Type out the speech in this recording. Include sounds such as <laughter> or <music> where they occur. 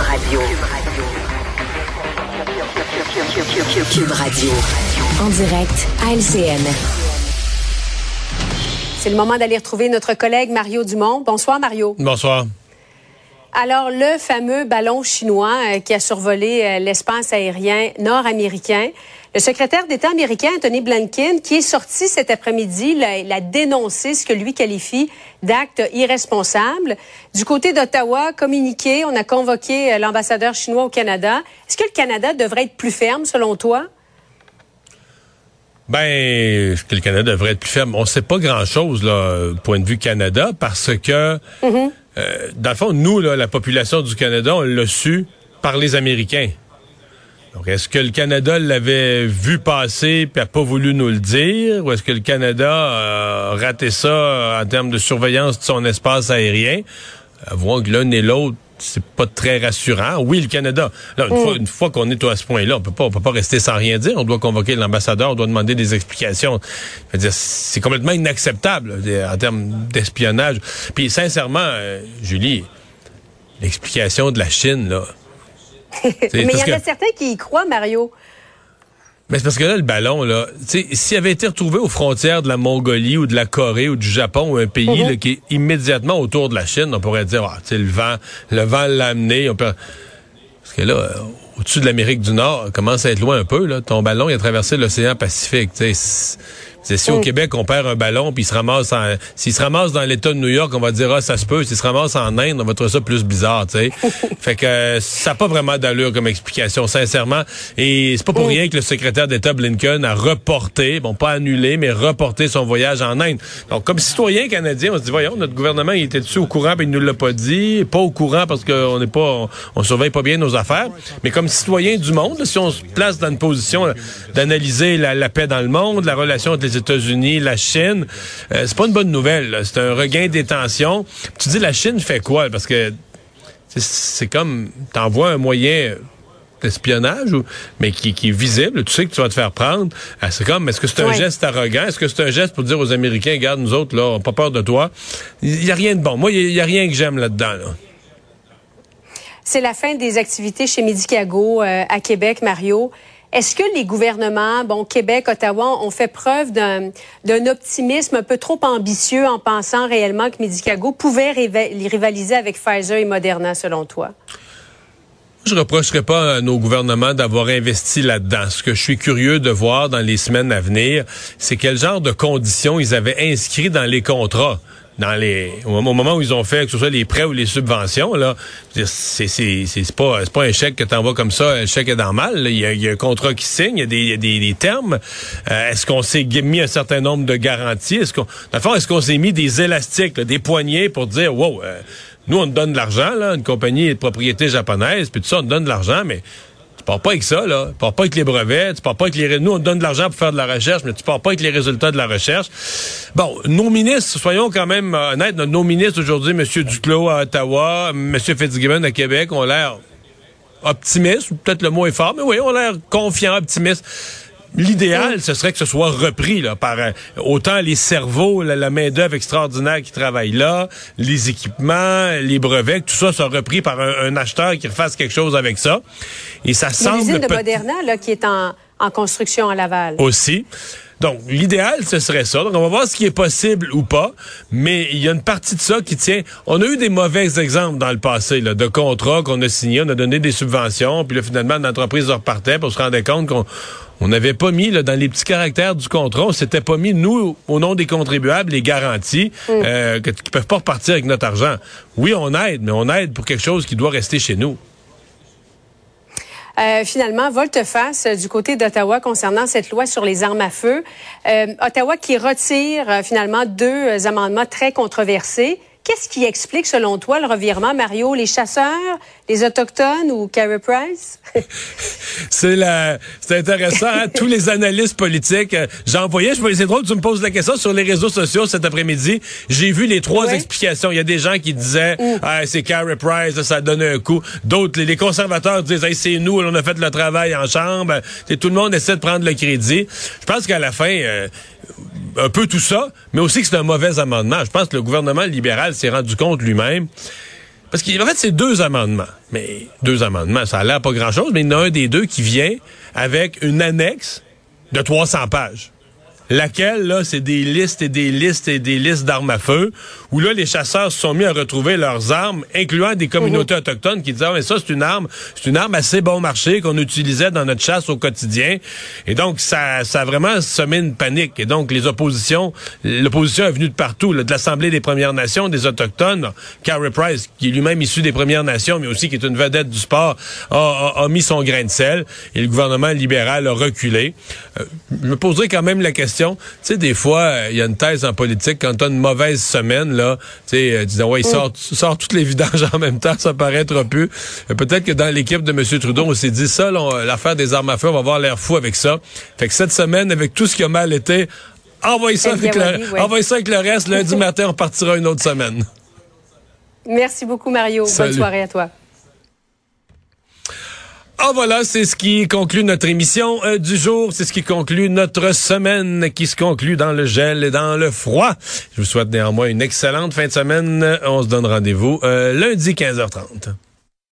Radio. Cube Radio. En direct à LCN. C'est le moment d'aller retrouver notre collègue Mario Dumont. Bonsoir, Mario. Bonsoir. Alors, le fameux ballon chinois euh, qui a survolé euh, l'espace aérien nord-américain, le secrétaire d'État américain, Tony Blinken, qui est sorti cet après-midi, il a dénoncé ce que lui qualifie d'acte irresponsable. Du côté d'Ottawa, communiqué, on a convoqué euh, l'ambassadeur chinois au Canada. Est-ce que le Canada devrait être plus ferme, selon toi? Ben, est-ce que le Canada devrait être plus ferme? On ne sait pas grand-chose, là, point de vue Canada, parce que, mm-hmm. euh, dans le fond, nous, là, la population du Canada, on l'a su par les Américains. Donc, est-ce que le Canada l'avait vu passer et n'a pas voulu nous le dire? Ou est-ce que le Canada a raté ça en termes de surveillance de son espace aérien? Avouons que l'un et l'autre c'est pas très rassurant. Oui, le Canada. Là, une, fois, mm. qu'on est à ce point-là, on peut pas, on peut pas rester sans rien dire. On doit convoquer l'ambassadeur, on doit demander des explications. C'est complètement inacceptable en termes d'espionnage. Puis sincèrement, euh, Julie, l'explication de la Chine, là. Mais il y en a certains qui y croient, Mario. Mais c'est parce que là, le ballon, là, s'il avait été retrouvé aux frontières de la Mongolie ou de la Corée ou du Japon ou un pays mhm. qui est immédiatement autour de la Chine, on pourrait dire, ah, le vent, le vent l'a amené. Peut... Parce que là, euh, au-dessus de l'Amérique du Nord, commence à être loin un peu. Là. Ton ballon, il a traversé l'océan Pacifique. C'est si au mm. Québec on perd un ballon puis il se ramasse en s'il se ramasse dans l'État de New York, on va dire ah ça se peut. S'il se ramasse en Inde, on va trouver ça plus bizarre, tu sais. <laughs> fait que ça n'a pas vraiment d'allure comme explication, sincèrement. Et c'est pas pour mm. rien que le secrétaire d'État Blinken a reporté, bon pas annulé, mais reporté son voyage en Inde. Donc comme citoyen canadien, on se dit voyons notre gouvernement il était dessus au courant mais il nous l'a pas dit, pas au courant parce qu'on n'est pas on, surveille pas bien nos affaires, mais comme citoyen du monde, si on se place dans une position d'analyser la, la paix dans le monde, la relation entre les États-Unis, la Chine. Euh, c'est pas une bonne nouvelle. C'est un regain des tensions. Tu dis la Chine fait quoi? Parce que c'est comme t'envoies un moyen d'espionnage, mais qui, est visible, tu sais que tu vas te faire prendre. Ah, c'est comme, est-ce que c'est un geste arrogant? Est-ce que c'est un geste pour dire aux Américains, regarde, nous autres, là, on n'a pas peur de toi? Il n'y a rien de bon. Moi, il n'y a, rien que j'aime là-dedans. C'est la fin des activités chez Medicago euh, à Québec, Mario. Est-ce que les gouvernements, bon, Québec, Ottawa, ont fait preuve d'un optimisme un peu trop ambitieux en pensant réellement que Medicago pouvait rivaliser avec Pfizer et Moderna, selon toi? Je reprocherai pas à nos gouvernements d'avoir investi là-dedans. Ce que je suis curieux de voir dans les semaines à venir, c'est quel genre de conditions ils avaient inscrits dans les contrats dans les au moment où ils ont fait que ce soit les prêts ou les subventions là c'est c'est c'est pas c'est pas un chèque que tu envoies comme ça le chèque est normal il y, a, un contrat qui signe il y a des, des, des termes. Euh, est-ce qu'on s'est mis un certain nombre de garanties? Est-ce qu'on dans est-ce qu'on s'est mis des élastiques des poignées pour dire wow euh, nous on te donne de l'argent là une compagnie de propriété japonaise puis tout ça on te donne de l'argent mais pars pas avec ça, là. Tu pars pas avec les brevets, tu pars pas avec les... Nous, on donne de l'argent pour faire de la recherche, mais tu pars pas avec les résultats de la recherche. Bon, nos ministres, soyons quand même honnêtes, nos ministres aujourd'hui, M. Duclos à Ottawa, M. Fitzgibbon à Québec, ont l'air optimistes, peut-être le mot est fort, mais oui, ont l'air confiants, optimistes. L'idéal, ce serait que ce soit repris là, par euh, autant les cerveaux, la, main-d'œuvre extraordinaire qui travaille là, les équipements, les brevets, tout ça soit repris par un, acheteur qui fasse quelque chose avec ça. Et ça semble. L'usine de Moderna là, qui est en, en construction à Laval. Aussi. Donc, l'idéal, ce serait ça. Donc, on va voir ce qui est possible ou pas. Mais il y a une partie de ça qui tient. On a eu des mauvais exemples dans le passé, là, de contrats qu'on a signés, on a donné des subventions, puis là, finalement, l'entreprise repartait pour se rendre compte qu'on on n'avait pas mis là, dans les petits caractères du contrat, on s'était pas mis, nous, au nom des contribuables, les garanties mm. euh, qu'ils ne peuvent pas repartir avec notre argent. Oui, on aide, mais on aide pour quelque chose qui doit rester chez nous. Euh, finalement, volte-face du côté d'Ottawa concernant cette loi sur les armes à feu. Euh, Ottawa qui retire euh, finalement deux amendements très controversés. Qu'est-ce qui explique, selon toi, le revirement, Mario? Les chasseurs, les Autochtones ou Carey Price? <laughs> c'est la, c'est intéressant. Hein? Tous les analystes politiques, euh, j'en voyais, je c'est drôle tu me poses la question sur les réseaux sociaux cet après-midi. J'ai vu les trois explications. Il y a des gens qui disaient, mm. ah, c'est Carey Price, ça a donné un coup. D'autres, les, conservateurs disent, c'est nous, on a fait le travail en chambre. tout le monde essaie de prendre le crédit. Je pense qu'à la fin, euh, un peu tout ça, mais aussi que c'est un mauvais amendement. Je pense que le gouvernement libéral s'est rendu compte lui-même parce qu'en fait, c'est deux amendements. Mais deux amendements, ça a l'air pas grand-chose, mais il y en a un des deux qui vient avec une annexe de 300 pages laquelle, là, c'est des listes et des listes et des listes d'armes à feu, où là, les chasseurs se sont mis à retrouver leurs armes, incluant des communautés mhm. autochtones qui disaient, ah, mais ça, c'est une arme, c'est une arme assez bon marché qu'on utilisait dans notre chasse au quotidien. Et donc, ça, ça a vraiment semé une panique. Et donc, les oppositions, l'opposition est venue de partout, de l'Assemblée des Premières Nations, des Autochtones. Carrie Price, qui est lui-même issu des Premières Nations, mais aussi qui est une vedette du sport, a, a, mis son grain de sel. Et le gouvernement libéral a reculé. Euh, je me poserai quand même la question tu sais, des fois, il y a une thèse en politique, quand tu as une mauvaise semaine, là, tu sais, euh, disons, ouais, il mm. sort, toutes les vidanges <laughs> en même temps, ça paraît trop peu. Euh, peut-être que dans l'équipe de M. Trudeau, on s'est dit ça, l'affaire des armes à feu, on va avoir l'air fou avec ça. Fait que cette semaine, avec tout ce qui a mal été, envoyez ça, avec, le, ça avec le reste. Lundi <laughs> matin, on partira une autre semaine. Merci beaucoup, Mario. Bonne soirée à toi. Ah voilà, c'est ce qui conclut notre émission euh, du jour. C'est ce qui conclut notre semaine qui se conclut dans le gel et dans le froid. Je vous souhaite néanmoins une excellente fin de semaine. On se donne rendez-vous euh, lundi 15h30.